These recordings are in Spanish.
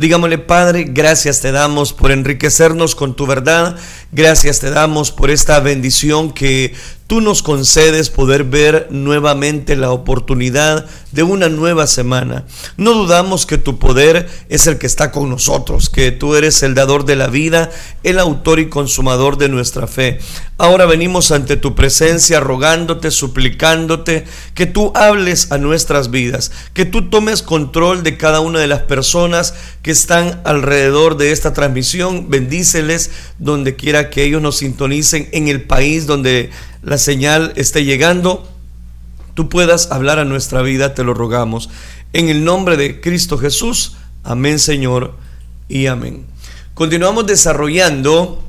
Digámosle, Padre, gracias te damos por enriquecernos con tu verdad, gracias te damos por esta bendición que tú nos concedes poder ver nuevamente la oportunidad de una nueva semana. No dudamos que tu poder es el que está con nosotros, que tú eres el dador de la vida, el autor y consumador de nuestra fe. Ahora venimos ante tu presencia rogándote, suplicándote que tú hables a nuestras vidas, que tú tomes control de cada una de las personas que están alrededor de esta transmisión. Bendíceles donde quiera que ellos nos sintonicen en el país donde la señal esté llegando, tú puedas hablar a nuestra vida, te lo rogamos. En el nombre de Cristo Jesús, amén Señor y amén. Continuamos desarrollando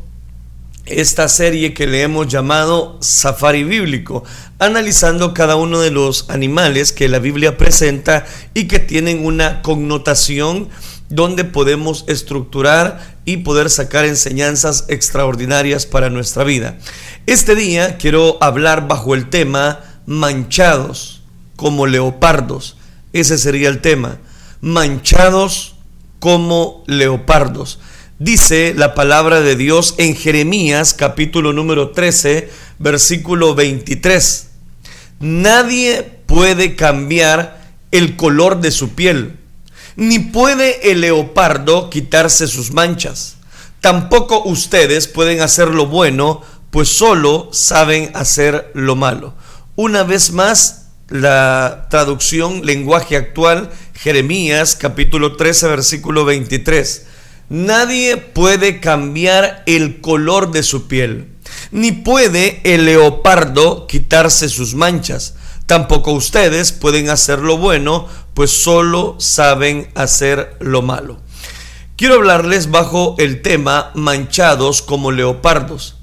esta serie que le hemos llamado Safari Bíblico, analizando cada uno de los animales que la Biblia presenta y que tienen una connotación donde podemos estructurar y poder sacar enseñanzas extraordinarias para nuestra vida. Este día quiero hablar bajo el tema manchados como leopardos. Ese sería el tema. Manchados como leopardos. Dice la palabra de Dios en Jeremías capítulo número 13, versículo 23. Nadie puede cambiar el color de su piel ni puede el leopardo quitarse sus manchas. Tampoco ustedes pueden hacer lo bueno, pues solo saben hacer lo malo. Una vez más, la traducción lenguaje actual, Jeremías capítulo 13, versículo 23. Nadie puede cambiar el color de su piel, ni puede el leopardo quitarse sus manchas. Tampoco ustedes pueden hacer lo bueno, pues solo saben hacer lo malo. Quiero hablarles bajo el tema manchados como leopardos.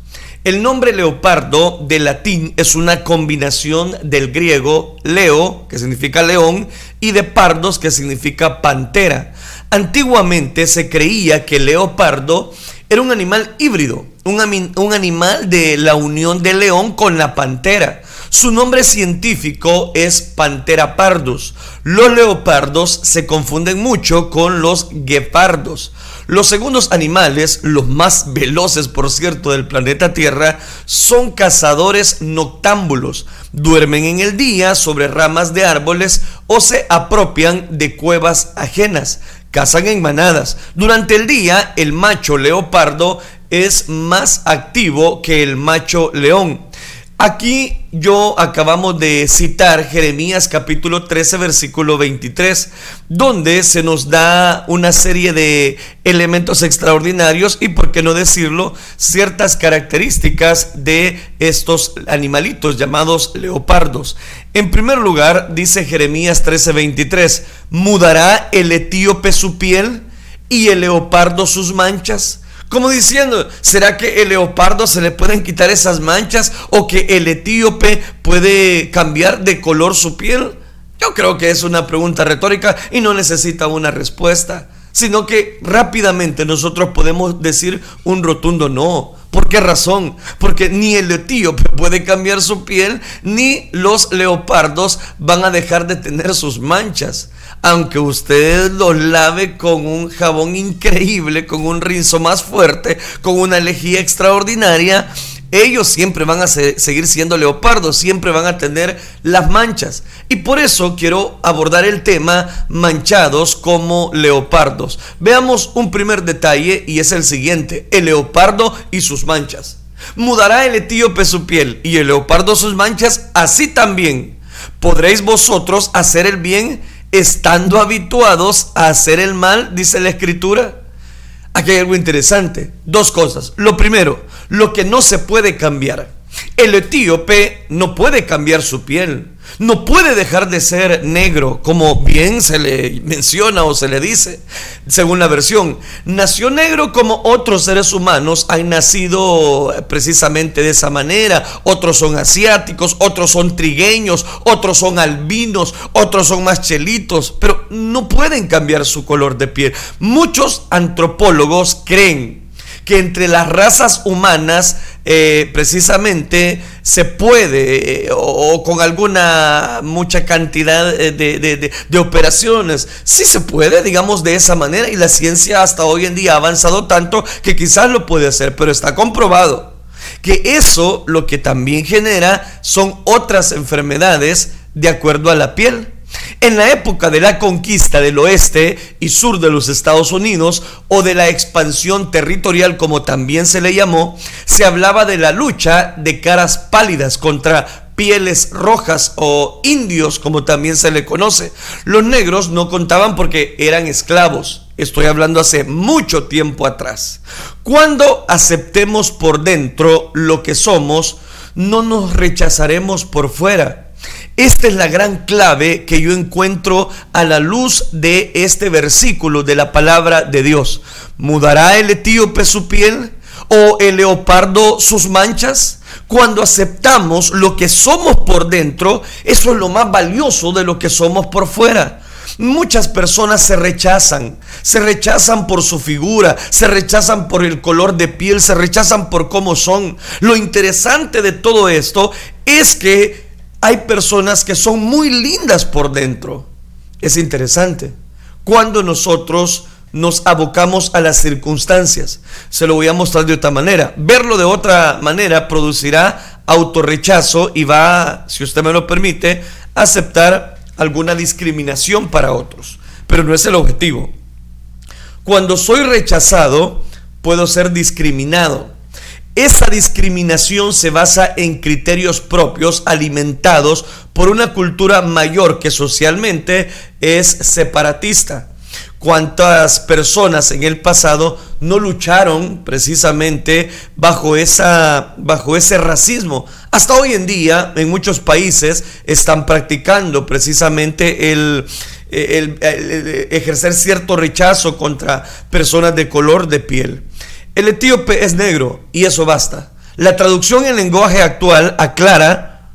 El nombre leopardo de latín es una combinación del griego leo, que significa león, y de pardos, que significa pantera. Antiguamente se creía que el leopardo era un animal híbrido, un, un animal de la unión del león con la pantera. Su nombre científico es Pantera pardus. Los leopardos se confunden mucho con los guepardos. Los segundos animales, los más veloces por cierto del planeta Tierra, son cazadores noctámbulos. Duermen en el día sobre ramas de árboles o se apropian de cuevas ajenas. Cazan en manadas. Durante el día, el macho leopardo es más activo que el macho león. Aquí yo acabamos de citar Jeremías capítulo 13 versículo 23, donde se nos da una serie de elementos extraordinarios y, por qué no decirlo, ciertas características de estos animalitos llamados leopardos. En primer lugar, dice Jeremías 13 23, ¿mudará el etíope su piel y el leopardo sus manchas? Como diciendo, ¿será que el leopardo se le pueden quitar esas manchas o que el etíope puede cambiar de color su piel? Yo creo que es una pregunta retórica y no necesita una respuesta, sino que rápidamente nosotros podemos decir un rotundo no. ¿Por qué razón? Porque ni el etíope puede cambiar su piel, ni los leopardos van a dejar de tener sus manchas aunque usted los lave con un jabón increíble, con un rinzo más fuerte, con una lejía extraordinaria, ellos siempre van a seguir siendo leopardos, siempre van a tener las manchas. Y por eso quiero abordar el tema manchados como leopardos. Veamos un primer detalle y es el siguiente, el leopardo y sus manchas. Mudará el etíope su piel y el leopardo sus manchas, así también. ¿Podréis vosotros hacer el bien? Estando habituados a hacer el mal, dice la escritura. Aquí hay algo interesante. Dos cosas. Lo primero, lo que no se puede cambiar. El etíope no puede cambiar su piel no puede dejar de ser negro, como bien se le menciona o se le dice, según la versión. Nació negro como otros seres humanos han nacido precisamente de esa manera. Otros son asiáticos, otros son trigueños, otros son albinos, otros son más chelitos, pero no pueden cambiar su color de piel. Muchos antropólogos creen que entre las razas humanas eh, precisamente se puede eh, o, con alguna mucha cantidad de, de, de, operaciones. Sí se puede, digamos, de esa manera y la ciencia hasta hoy en día ha avanzado tanto que quizás lo puede hacer, pero está comprobado que eso lo que también genera son otras enfermedades de acuerdo a la piel. En la época de la conquista del oeste y sur de los Estados Unidos o de la expansión territorial como también se le llamó, se hablaba de la lucha de caras pálidas contra pieles rojas o indios como también se le conoce. Los negros no contaban porque eran esclavos. Estoy hablando hace mucho tiempo atrás. Cuando aceptemos por dentro lo que somos, no nos rechazaremos por fuera esta es la gran clave que yo encuentro a la luz de este versículo de la palabra de Dios. ¿Mudará el etíope su piel o el leopardo sus manchas? Cuando aceptamos lo que somos por dentro, eso es lo más valioso de lo que somos por fuera. Muchas personas se rechazan, se rechazan por su figura, se rechazan por el color de piel, se rechazan por cómo son. Lo interesante de todo esto es que hay personas que son muy lindas por dentro. Es interesante. Cuando nosotros nos abocamos a las circunstancias, se lo voy a mostrar de otra manera. Verlo de otra manera producirá autorrechazo y va, si usted me lo permite, a aceptar alguna discriminación para otros. Pero no es el objetivo. Cuando soy rechazado, puedo ser discriminado. Esa discriminación se basa en criterios propios alimentados por una cultura mayor que socialmente es separatista. ¿Cuántas personas en el pasado no lucharon precisamente bajo, esa, bajo ese racismo? Hasta hoy en día en muchos países están practicando precisamente el, el ejercer cierto rechazo contra personas de color de piel. El etíope es negro y eso basta. La traducción en lenguaje actual aclara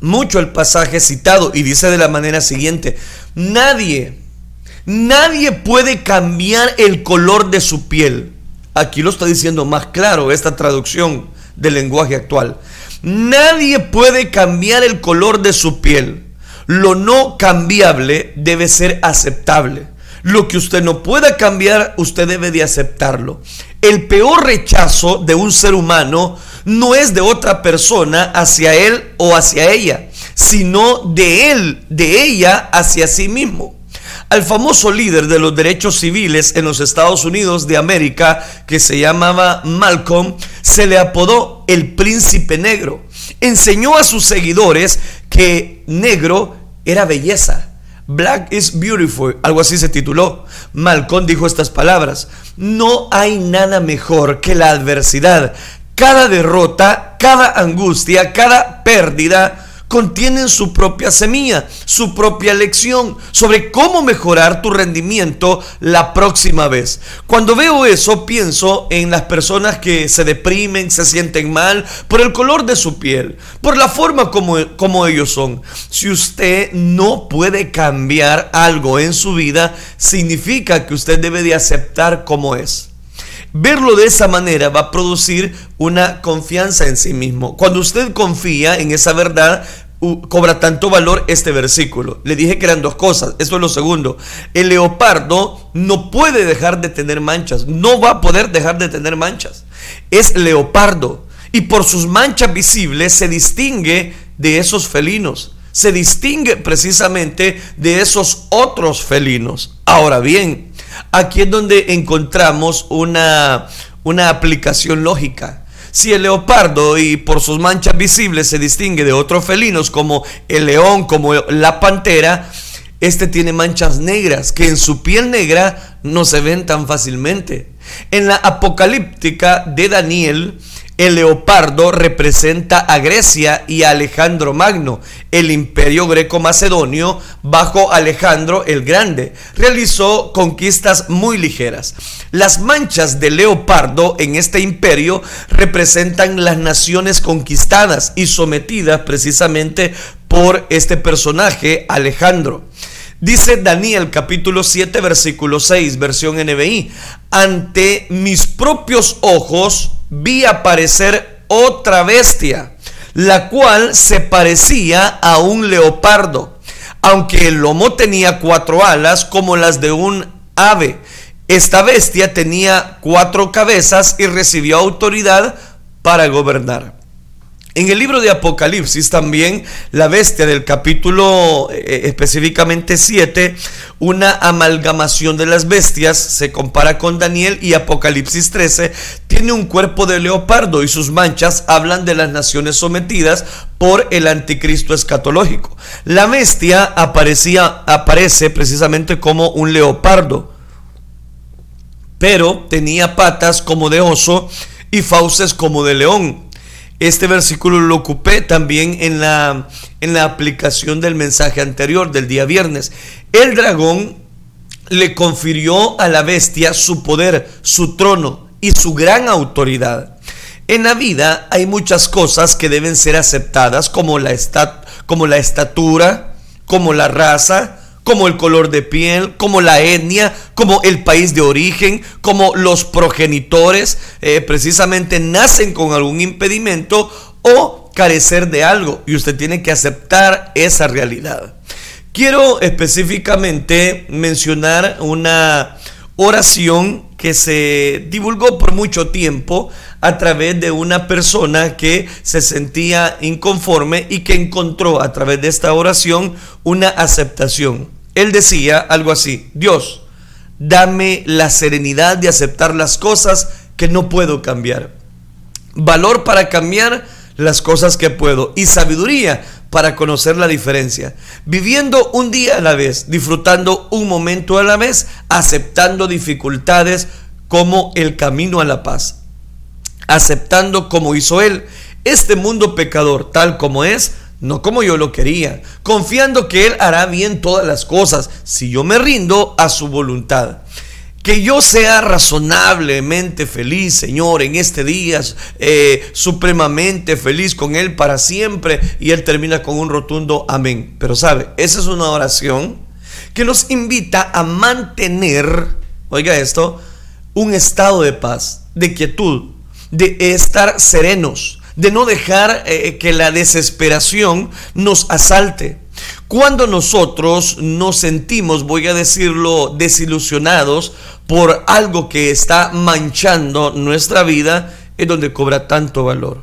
mucho el pasaje citado y dice de la manera siguiente, nadie, nadie puede cambiar el color de su piel. Aquí lo está diciendo más claro esta traducción del lenguaje actual. Nadie puede cambiar el color de su piel. Lo no cambiable debe ser aceptable. Lo que usted no pueda cambiar, usted debe de aceptarlo. El peor rechazo de un ser humano no es de otra persona hacia él o hacia ella, sino de él, de ella hacia sí mismo. Al famoso líder de los derechos civiles en los Estados Unidos de América, que se llamaba Malcolm, se le apodó el príncipe negro. Enseñó a sus seguidores que negro era belleza Black is Beautiful, algo así se tituló. Malcolm dijo estas palabras, no hay nada mejor que la adversidad. Cada derrota, cada angustia, cada pérdida contienen su propia semilla, su propia lección sobre cómo mejorar tu rendimiento la próxima vez. Cuando veo eso, pienso en las personas que se deprimen, se sienten mal por el color de su piel, por la forma como, como ellos son. Si usted no puede cambiar algo en su vida, significa que usted debe de aceptar como es. Verlo de esa manera va a producir una confianza en sí mismo. Cuando usted confía en esa verdad, cobra tanto valor este versículo. Le dije que eran dos cosas, eso es lo segundo. El leopardo no puede dejar de tener manchas, no va a poder dejar de tener manchas. Es leopardo y por sus manchas visibles se distingue de esos felinos. Se distingue precisamente de esos otros felinos. Ahora bien, aquí es donde encontramos una, una aplicación lógica. Si el leopardo y por sus manchas visibles se distingue de otros felinos como el león, como la pantera, este tiene manchas negras que en su piel negra no se ven tan fácilmente. En la apocalíptica de Daniel, el leopardo representa a Grecia y a Alejandro Magno. El imperio greco-macedonio, bajo Alejandro el Grande, realizó conquistas muy ligeras. Las manchas de leopardo en este imperio representan las naciones conquistadas y sometidas precisamente por este personaje, Alejandro. Dice Daniel capítulo 7 versículo 6, versión NBI, ante mis propios ojos vi aparecer otra bestia, la cual se parecía a un leopardo, aunque el lomo tenía cuatro alas como las de un ave. Esta bestia tenía cuatro cabezas y recibió autoridad para gobernar. En el libro de Apocalipsis también la bestia del capítulo eh, específicamente 7, una amalgamación de las bestias, se compara con Daniel y Apocalipsis 13, tiene un cuerpo de leopardo y sus manchas hablan de las naciones sometidas por el anticristo escatológico. La bestia aparecía, aparece precisamente como un leopardo, pero tenía patas como de oso y fauces como de león. Este versículo lo ocupé también en la, en la aplicación del mensaje anterior del día viernes. El dragón le confirió a la bestia su poder, su trono y su gran autoridad. En la vida hay muchas cosas que deben ser aceptadas como la, como la estatura, como la raza, como el color de piel, como la etnia, como el país de origen, como los progenitores eh, precisamente nacen con algún impedimento o carecer de algo y usted tiene que aceptar esa realidad. Quiero específicamente mencionar una oración que se divulgó por mucho tiempo a través de una persona que se sentía inconforme y que encontró a través de esta oración una aceptación. Él decía algo así, Dios, dame la serenidad de aceptar las cosas que no puedo cambiar, valor para cambiar las cosas que puedo y sabiduría para conocer la diferencia, viviendo un día a la vez, disfrutando un momento a la vez, aceptando dificultades como el camino a la paz, aceptando como hizo Él. Este mundo pecador tal como es, no como yo lo quería, confiando que Él hará bien todas las cosas si yo me rindo a su voluntad. Que yo sea razonablemente feliz, Señor, en este día, eh, supremamente feliz con Él para siempre. Y Él termina con un rotundo amén. Pero sabe, esa es una oración que nos invita a mantener, oiga esto, un estado de paz, de quietud, de estar serenos, de no dejar eh, que la desesperación nos asalte. Cuando nosotros nos sentimos, voy a decirlo, desilusionados por algo que está manchando nuestra vida, es donde cobra tanto valor.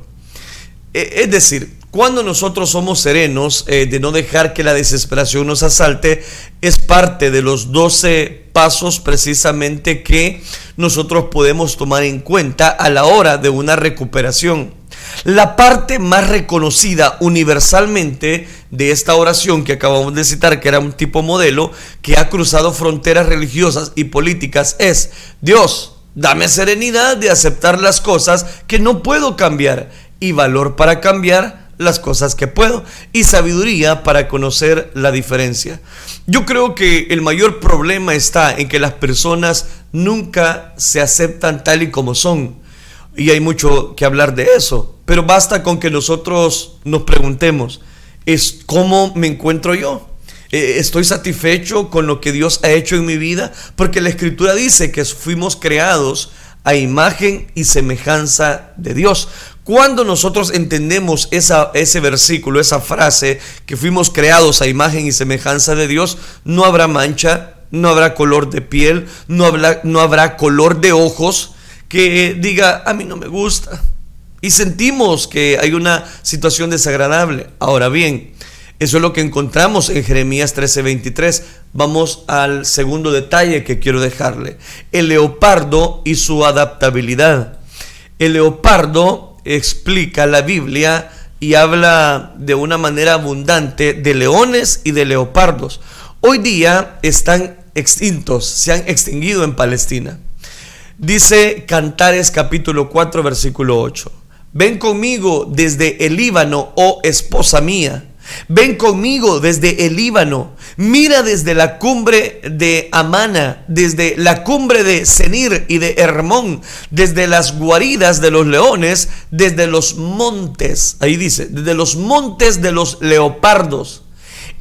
E, es decir, cuando nosotros somos serenos eh, de no dejar que la desesperación nos asalte, es parte de los 12 pasos precisamente que nosotros podemos tomar en cuenta a la hora de una recuperación. La parte más reconocida universalmente de esta oración que acabamos de citar, que era un tipo modelo, que ha cruzado fronteras religiosas y políticas, es, Dios, dame serenidad de aceptar las cosas que no puedo cambiar y valor para cambiar las cosas que puedo y sabiduría para conocer la diferencia. Yo creo que el mayor problema está en que las personas nunca se aceptan tal y como son y hay mucho que hablar de eso. Pero basta con que nosotros nos preguntemos, ¿es cómo me encuentro yo? Eh, ¿Estoy satisfecho con lo que Dios ha hecho en mi vida? Porque la escritura dice que fuimos creados a imagen y semejanza de Dios. Cuando nosotros entendemos esa, ese versículo, esa frase, que fuimos creados a imagen y semejanza de Dios, no habrá mancha, no habrá color de piel, no no habrá color de ojos, que diga, a mí no me gusta. Y sentimos que hay una situación desagradable. Ahora bien, eso es lo que encontramos en Jeremías 13:23. Vamos al segundo detalle que quiero dejarle. El leopardo y su adaptabilidad. El leopardo explica la Biblia y habla de una manera abundante de leones y de leopardos. Hoy día están extintos, se han extinguido en Palestina. Dice Cantares capítulo 4 versículo 8. Ven conmigo desde el Líbano, oh esposa mía. Ven conmigo desde el Líbano. Mira desde la cumbre de Amana, desde la cumbre de Senir y de Hermón, desde las guaridas de los leones, desde los montes. Ahí dice, desde los montes de los leopardos.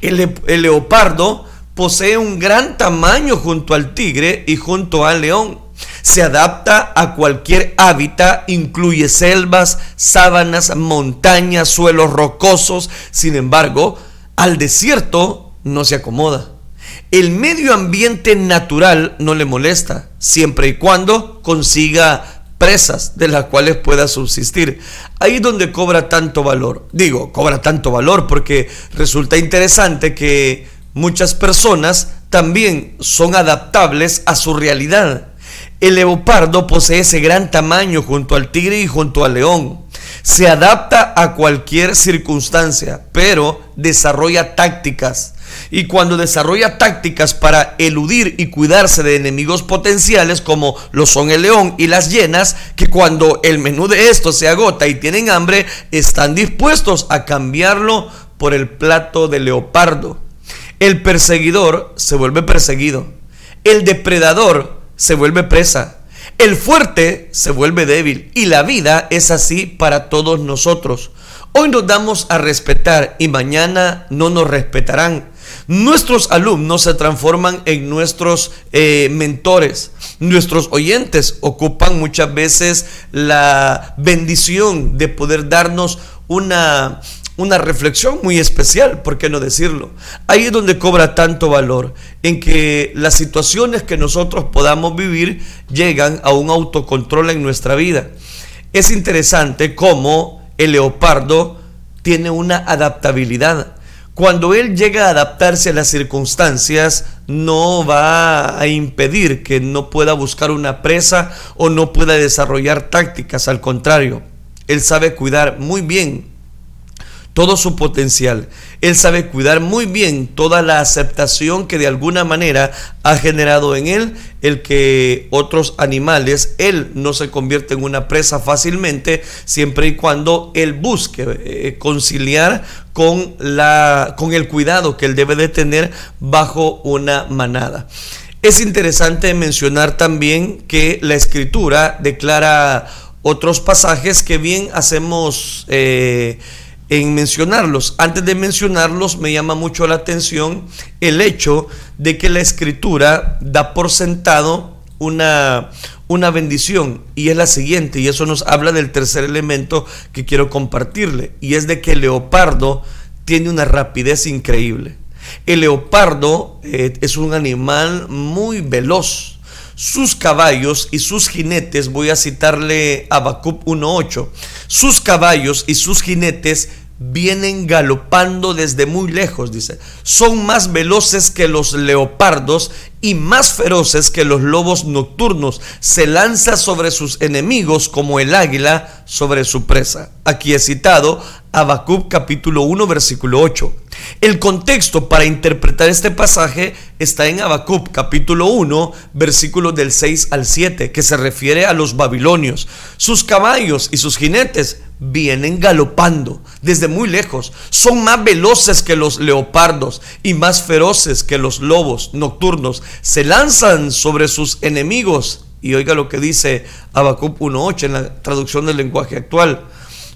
El, el leopardo posee un gran tamaño junto al tigre y junto al león Se adapta a cualquier hábitat, incluye selvas, sábanas, montañas, suelos rocosos. Sin embargo, al desierto no se acomoda. El medio ambiente natural no le molesta, siempre y cuando consiga presas de las cuales pueda subsistir. Ahí es donde cobra tanto valor. Digo, cobra tanto valor porque resulta interesante que muchas personas también son adaptables a su realidad. El leopardo posee ese gran tamaño junto al tigre y junto al león. Se adapta a cualquier circunstancia, pero desarrolla tácticas y cuando desarrolla tácticas para eludir y cuidarse de enemigos potenciales como lo son el león y las hienas, que cuando el menú de estos se agota y tienen hambre, están dispuestos a cambiarlo por el plato de leopardo. El perseguidor se vuelve perseguido. El depredador se vuelve presa. El fuerte se vuelve débil. Y la vida es así para todos nosotros. Hoy nos damos a respetar y mañana no nos respetarán. Nuestros alumnos se transforman en nuestros eh, mentores. Nuestros oyentes ocupan muchas veces la bendición de poder darnos una, una reflexión muy especial, ¿por qué no decirlo? Ahí es donde cobra tanto valor, en que las situaciones que nosotros podamos vivir llegan a un autocontrol en nuestra vida. Es interesante cómo el leopardo tiene una adaptabilidad. Cuando él llega a adaptarse a las circunstancias, no va a impedir que no pueda buscar una presa o no pueda desarrollar tácticas. Al contrario, él sabe cuidar muy bien todo su potencial. Él sabe cuidar muy bien toda la aceptación que de alguna manera ha generado en él el que otros animales, él no se convierte en una presa fácilmente siempre y cuando él busque eh, conciliar con, la, con el cuidado que él debe de tener bajo una manada. Es interesante mencionar también que la escritura declara otros pasajes que bien hacemos... Eh, en mencionarlos. Antes de mencionarlos, me llama mucho la atención el hecho de que la escritura da por sentado una, una bendición y es la siguiente, y eso nos habla del tercer elemento que quiero compartirle, y es de que el leopardo tiene una rapidez increíble. El leopardo eh, es un animal muy veloz. Sus caballos y sus jinetes, voy a citarle a Habacuc 1.8, sus caballos y sus jinetes vienen galopando desde muy lejos, dice. Son más veloces que los leopardos y más feroces que los lobos nocturnos. Se lanza sobre sus enemigos como el águila sobre su presa. Aquí he citado Habacuc capítulo 1 versículo 8. El contexto para interpretar este pasaje está en Habacuc capítulo 1 versículos del 6 al 7 que se refiere a los babilonios. Sus caballos y sus jinetes vienen galopando desde muy lejos. Son más veloces que los leopardos y más feroces que los lobos nocturnos. Se lanzan sobre sus enemigos. Y oiga lo que dice Habacuc 1.8 en la traducción del lenguaje actual.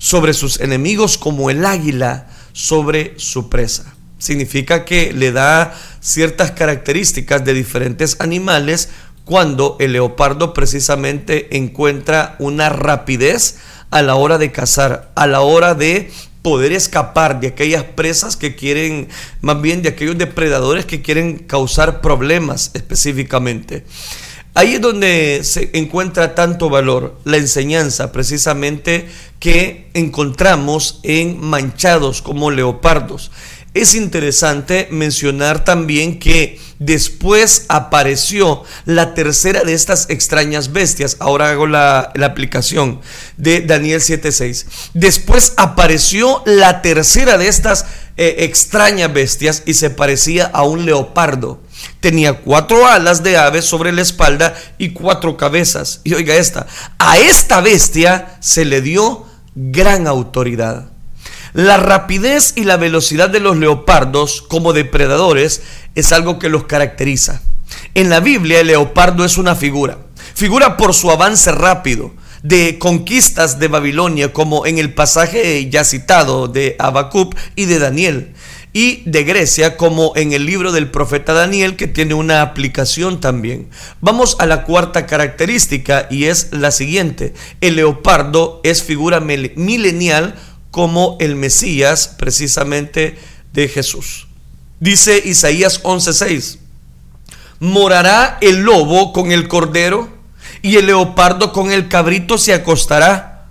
Sobre sus enemigos como el águila sobre su presa. Significa que le da ciertas características de diferentes animales cuando el leopardo precisamente encuentra una rapidez a la hora de cazar, a la hora de poder escapar de aquellas presas que quieren, más bien de aquellos depredadores que quieren causar problemas específicamente. Ahí es donde se encuentra tanto valor, la enseñanza precisamente que encontramos en manchados como leopardos. Es interesante mencionar también que después apareció la tercera de estas extrañas bestias. Ahora hago la, aplicación de Daniel 7.6. Después apareció la tercera de estas eh, extrañas bestias y se parecía a un leopardo. Tenía cuatro alas de ave sobre la espalda y cuatro cabezas. Y oiga esta, a esta bestia se le dio gran autoridad. La rapidez y la velocidad de los leopardos como depredadores es algo que los caracteriza. En la Biblia el leopardo es una figura, figura por su avance rápido de conquistas de Babilonia como en el pasaje ya citado de Habacuc y de Daniel. Y de Grecia, como en el libro del profeta Daniel, que tiene una aplicación también. Vamos a la cuarta característica y es la siguiente. El leopardo es figura milenial como el Mesías precisamente de Jesús. Dice Isaías 11:6, morará el lobo con el cordero y el leopardo con el cabrito se acostará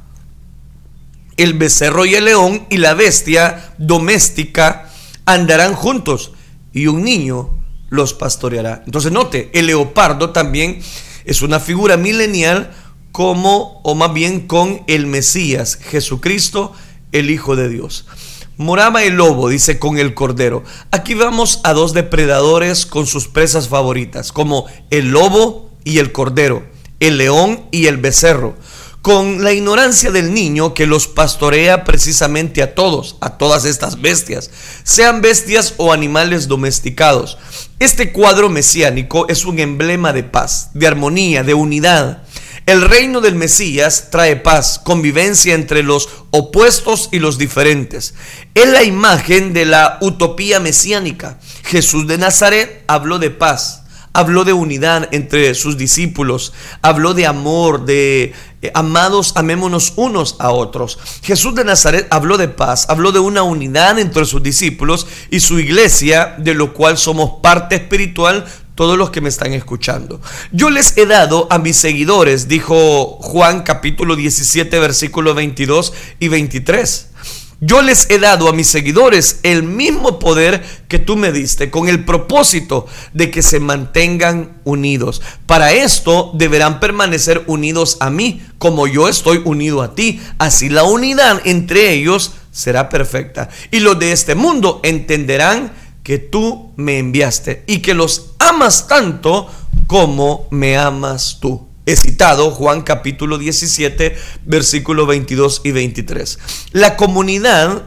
el becerro y el león y la bestia doméstica andarán juntos y un niño los pastoreará. Entonces note, el leopardo también es una figura milenial como, o más bien con el Mesías, Jesucristo, el Hijo de Dios. Moraba el lobo, dice, con el cordero. Aquí vamos a dos depredadores con sus presas favoritas, como el lobo y el cordero, el león y el becerro con la ignorancia del niño que los pastorea precisamente a todos, a todas estas bestias, sean bestias o animales domesticados. Este cuadro mesiánico es un emblema de paz, de armonía, de unidad. El reino del Mesías trae paz, convivencia entre los opuestos y los diferentes. Es la imagen de la utopía mesiánica. Jesús de Nazaret habló de paz, habló de unidad entre sus discípulos, habló de amor, de eh, amados, amémonos unos a otros. Jesús de Nazaret habló de paz, habló de una unidad entre sus discípulos y su iglesia, de lo cual somos parte espiritual todos los que me están escuchando. Yo les he dado a mis seguidores, dijo Juan capítulo 17 versículo 22 y 23 yo les he dado a mis seguidores el mismo poder que tú me diste, con el propósito de que se mantengan unidos. Para esto deberán permanecer unidos a mí, como yo estoy unido a ti. Así la unidad entre ellos será perfecta. Y los de este mundo entenderán que tú me enviaste y que los amas tanto como me amas tú. He citado Juan capítulo 17, versículo 22 y 23. La comunidad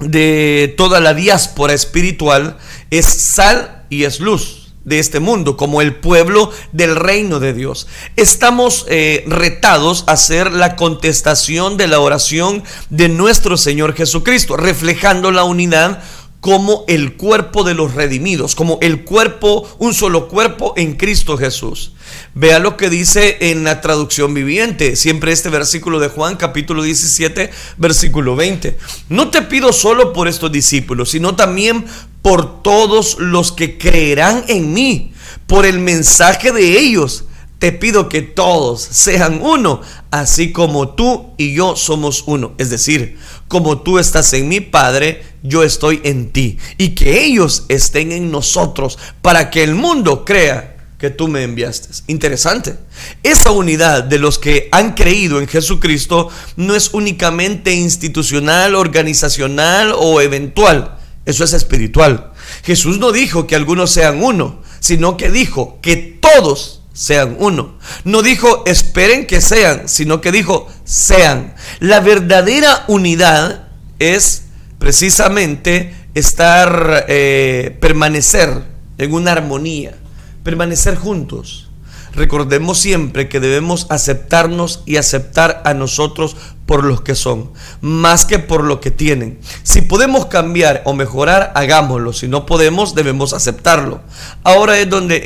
de toda la diáspora espiritual es sal y es luz de este mundo, como el pueblo del reino de Dios. Estamos eh, retados a hacer la contestación de la oración de nuestro Señor Jesucristo, reflejando la unidad como el cuerpo de los redimidos, como el cuerpo, un solo cuerpo en Cristo Jesús. Vea lo que dice en la traducción viviente, siempre este versículo de Juan capítulo 17, versículo 20. No te pido solo por estos discípulos, sino también por todos los que creerán en mí, por el mensaje de ellos. Te pido que todos sean uno, así como tú y yo somos uno. Es decir, como tú estás en mi Padre, yo estoy en ti. Y que ellos estén en nosotros para que el mundo crea que tú me enviaste. Interesante. Esa unidad de los que han creído en Jesucristo no es únicamente institucional, organizacional o eventual. Eso es espiritual. Jesús no dijo que algunos sean uno, sino que dijo que todos sean uno. No dijo esperen que sean, sino que dijo sean. La verdadera unidad es precisamente estar, eh, permanecer en una armonía permanecer juntos. Recordemos siempre que debemos aceptarnos y aceptar a nosotros por los que son, más que por lo que tienen. Si podemos cambiar o mejorar, hagámoslo. Si no podemos, debemos aceptarlo. Ahora es donde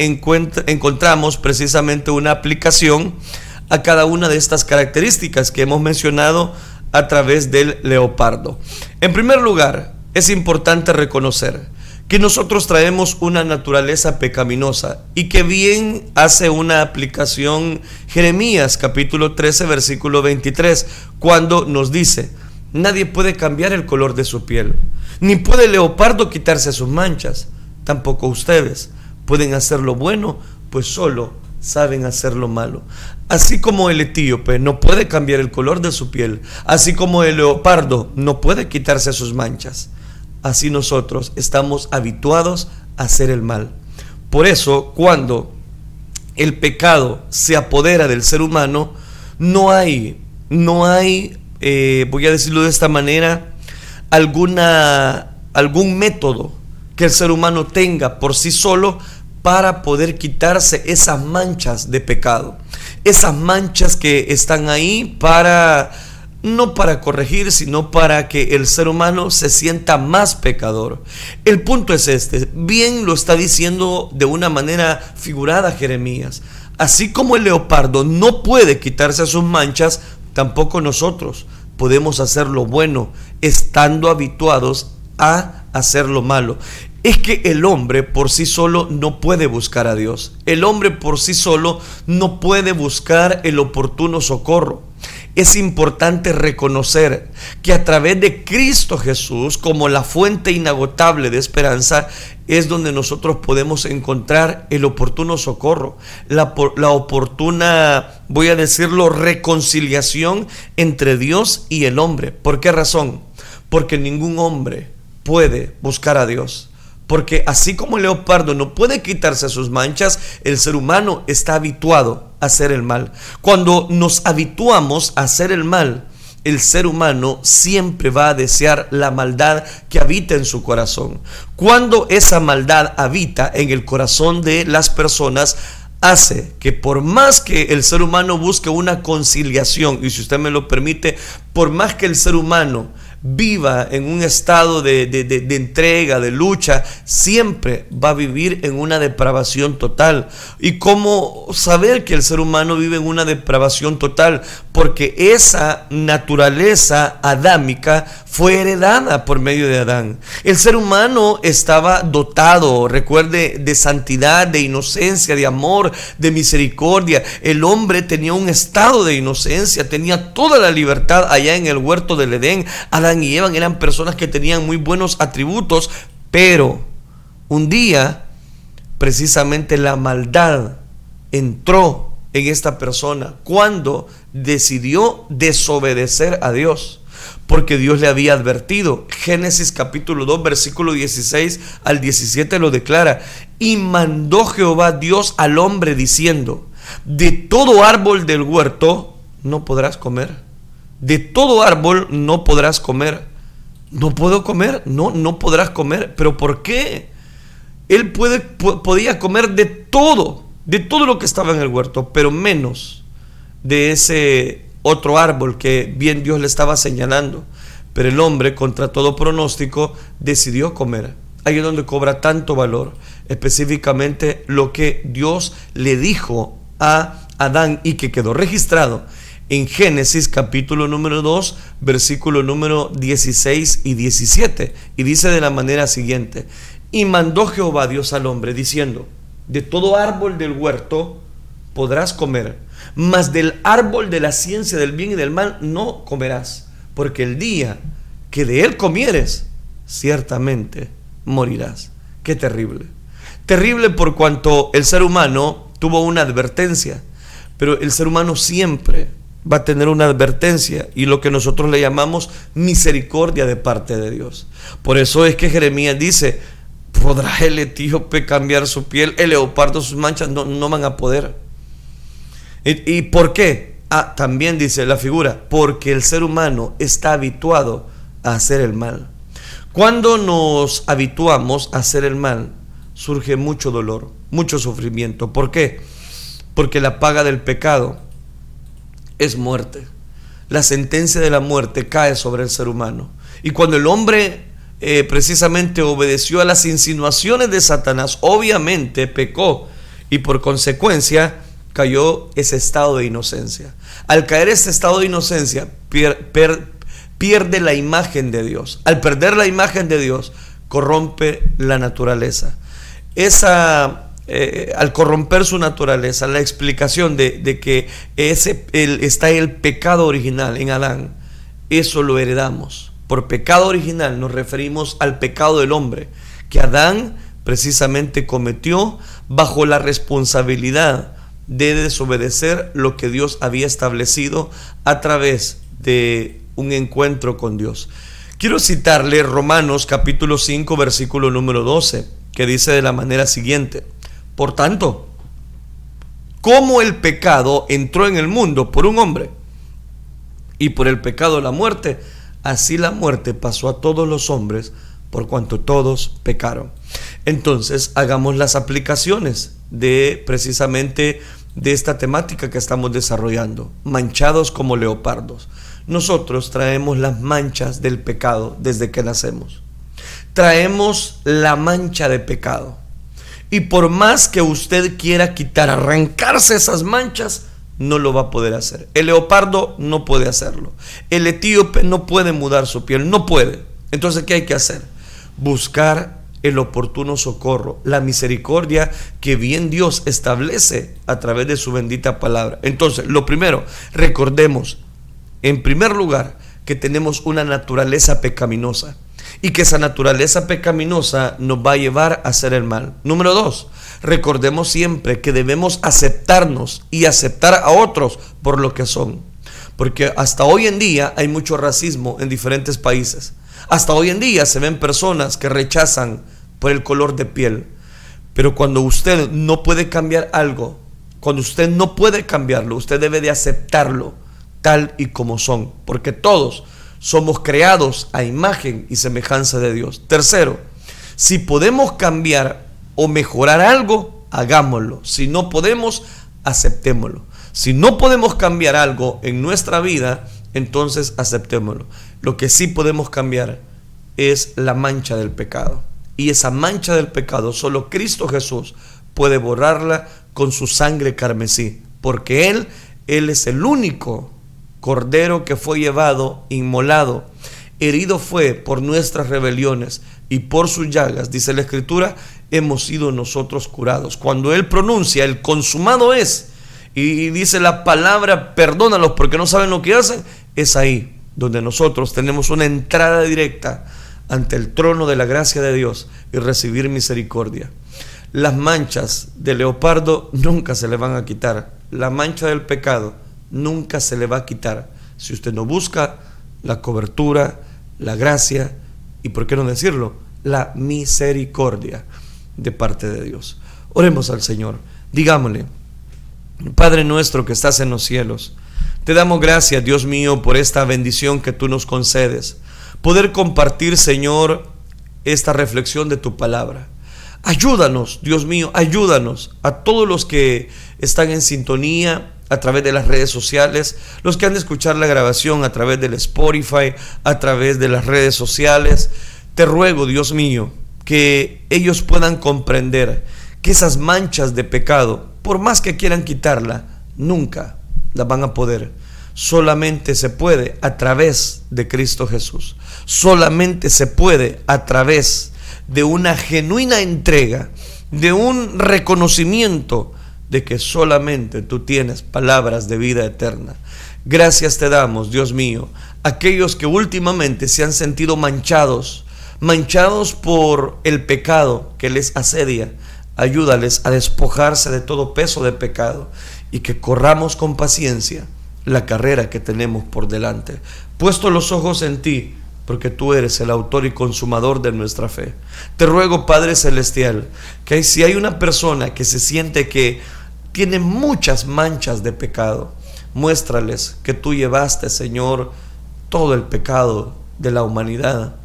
encontramos precisamente una aplicación a cada una de estas características que hemos mencionado a través del leopardo. En primer lugar, es importante reconocer que nosotros traemos una naturaleza pecaminosa y que bien hace una aplicación Jeremías capítulo 13 versículo 23 cuando nos dice, nadie puede cambiar el color de su piel, ni puede el leopardo quitarse sus manchas, tampoco ustedes pueden hacer lo bueno, pues solo saben hacer lo malo. Así como el etíope no puede cambiar el color de su piel, así como el leopardo no puede quitarse sus manchas así nosotros estamos habituados a hacer el mal. Por eso, cuando el pecado se apodera del ser humano, no hay, no hay, eh, voy a decirlo de esta manera, alguna, algún método que el ser humano tenga por sí solo para poder quitarse esas manchas de pecado. Esas manchas que están ahí para no para corregir, sino para que el ser humano se sienta más pecador. El punto es este, bien lo está diciendo de una manera figurada Jeremías. Así como el leopardo no puede quitarse sus manchas, tampoco nosotros podemos hacer lo bueno estando habituados a hacer lo malo. Es que el hombre por sí solo no puede buscar a Dios. El hombre por sí solo no puede buscar el oportuno socorro es importante reconocer que a través de Cristo Jesús, como la fuente inagotable de esperanza, es donde nosotros podemos encontrar el oportuno socorro, la, oportuna, voy a decirlo, reconciliación entre Dios y el hombre. ¿Por qué razón? Porque ningún hombre puede buscar a Dios. Porque así como el leopardo no puede quitarse sus manchas, el ser humano está habituado hacer el mal. Cuando nos habituamos a hacer el mal, el ser humano siempre va a desear la maldad que habita en su corazón. Cuando esa maldad habita en el corazón de las personas, hace que por más que el ser humano busque una conciliación, y si usted me lo permite, por más que el ser humano viva en un estado de, de, entrega, de lucha, siempre va a vivir en una depravación total. ¿Y cómo saber que el ser humano vive en una depravación total? Porque esa naturaleza adámica fue heredada por medio de Adán. El ser humano estaba dotado, recuerde, de santidad, de inocencia, de amor, de misericordia. El hombre tenía un estado de inocencia, tenía toda la libertad allá en el huerto del Edén. Y Eva eran personas que tenían muy buenos atributos, pero un día precisamente la maldad entró en esta persona cuando decidió desobedecer a Dios porque Dios le había advertido. Génesis capítulo 2, versículo 16 al 17 lo declara. Y mandó Jehová Dios al hombre diciendo, de todo árbol del huerto no podrás comer. De todo árbol no podrás comer. No puedo comer, no, no podrás comer. ¿Pero por qué? Él puede, podía comer de todo, de todo lo que estaba en el huerto, pero menos de ese otro árbol que bien Dios le estaba señalando. Pero el hombre, contra todo pronóstico, decidió comer. Ahí es donde cobra tanto valor, específicamente lo que Dios le dijo a Adán y que quedó registrado en Génesis capítulo número 2, versículo número 16 y 17. Y dice de la manera siguiente, y mandó Jehová Dios al hombre diciendo, de todo árbol del huerto podrás comer, mas del árbol de la ciencia del bien y del mal no comerás, porque el día que de él comieres, ciertamente morirás. Qué terrible. Terrible por cuanto el ser humano tuvo una advertencia, pero el ser humano siempre va a tener una advertencia y lo que nosotros le llamamos misericordia de parte de Dios. Por eso es que Jeremías dice, ¿podrá el etíope cambiar su piel? El leopardo sus manchas no, no van a poder. ¿Y, por qué? Ah, también dice la figura, porque el ser humano está habituado a hacer el mal. Cuando nos habituamos a hacer el mal, surge mucho dolor, mucho sufrimiento. ¿Por qué? Porque la paga del pecado es muerte. La sentencia de la muerte cae sobre el ser humano. Y cuando el hombre eh, precisamente obedeció a las insinuaciones de Satanás, obviamente pecó y por consecuencia cayó ese estado de inocencia. Al caer ese estado de inocencia, pierde la imagen de Dios. Al perder la imagen de Dios, corrompe la naturaleza. Esa eh, al corromper su naturaleza, la explicación de, que ese, está el pecado original en Adán, eso lo heredamos. Por pecado original nos referimos al pecado del hombre, que Adán precisamente cometió bajo la responsabilidad de desobedecer lo que Dios había establecido a través de un encuentro con Dios. Quiero citarle Romanos capítulo 5 versículo número 12, que dice de la manera siguiente. Por tanto, como el pecado entró en el mundo por un hombre y por el pecado la muerte, así la muerte pasó a todos los hombres por cuanto todos pecaron. Entonces hagamos las aplicaciones de precisamente de esta temática que estamos desarrollando, manchados como leopardos. Nosotros traemos las manchas del pecado desde que nacemos. Traemos la mancha de pecado. Y por más que usted quiera quitar, arrancarse esas manchas, no lo va a poder hacer. El leopardo no puede hacerlo. El etíope no puede mudar su piel, no puede. Entonces, ¿qué hay que hacer? Buscar el oportuno socorro, la misericordia que bien Dios establece a través de su bendita palabra. Entonces, lo primero, recordemos, en primer lugar, que tenemos una naturaleza pecaminosa y que esa naturaleza pecaminosa nos va a llevar a hacer el mal. Número dos, recordemos siempre que debemos aceptarnos y aceptar a otros por lo que son. Porque hasta hoy en día hay mucho racismo en diferentes países. Hasta hoy en día se ven personas que rechazan por el color de piel. Pero cuando usted no puede cambiar algo, cuando usted no puede cambiarlo, usted debe de aceptarlo tal y como son. Porque todos somos creados a imagen y semejanza de Dios. Tercero, si podemos cambiar o mejorar algo, hagámoslo. Si no podemos, aceptémoslo. Si no podemos cambiar algo en nuestra vida, entonces aceptémoslo. Lo que sí podemos cambiar es la mancha del pecado. Y esa mancha del pecado solo Cristo Jesús puede borrarla con su sangre carmesí, porque Él, Él es el único cordero que fue llevado, inmolado, herido fue por nuestras rebeliones y por sus llagas, dice la Escritura, hemos sido nosotros curados. Cuando Él pronuncia, el consumado es, y dice la palabra, perdónalos porque no saben lo que hacen, es ahí donde nosotros tenemos una entrada directa ante el trono de la gracia de Dios y recibir misericordia. Las manchas de leopardo nunca se le van a quitar. La mancha del pecado nunca se le va a quitar si usted no busca la cobertura, la gracia y, por qué no decirlo, la misericordia de parte de Dios. Oremos al Señor. Digámosle, Padre nuestro que estás en los cielos, te damos gracias, Dios mío, por esta bendición que tú nos concedes. Poder compartir, Señor, esta reflexión de tu palabra. Ayúdanos, Dios mío, ayúdanos a todos los que están en sintonía a través de las redes sociales, los que han de escuchar la grabación a través del Spotify, a través de las redes sociales. Te ruego, Dios mío, que ellos puedan comprender que esas manchas de pecado, por más que quieran quitarla, nunca las van a poder. Solamente se puede a través de Cristo Jesús. Solamente se puede a través de una genuina entrega, de un reconocimiento de que solamente tú tienes palabras de vida eterna. Gracias te damos, Dios mío, aquellos que últimamente se han sentido manchados, manchados por el pecado que les asedia. Ayúdales a despojarse de todo peso de pecado y que corramos con paciencia la carrera que tenemos por delante. Puesto los ojos en ti, porque tú eres el autor y consumador de nuestra fe. Te ruego, Padre Celestial, que si hay una persona que se siente que tiene muchas manchas de pecado. Muéstrales que tú llevaste, Señor, todo el pecado de la humanidad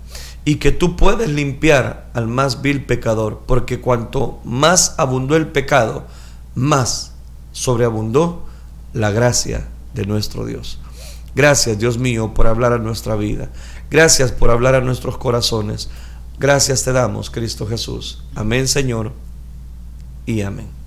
y que tú puedes limpiar al más vil pecador, porque cuanto más abundó el pecado, más sobreabundó la gracia de nuestro Dios. Gracias, Dios mío, por hablar a nuestra vida. Gracias por hablar a nuestros corazones. Gracias te damos, Cristo Jesús. Amén, Señor, y amén.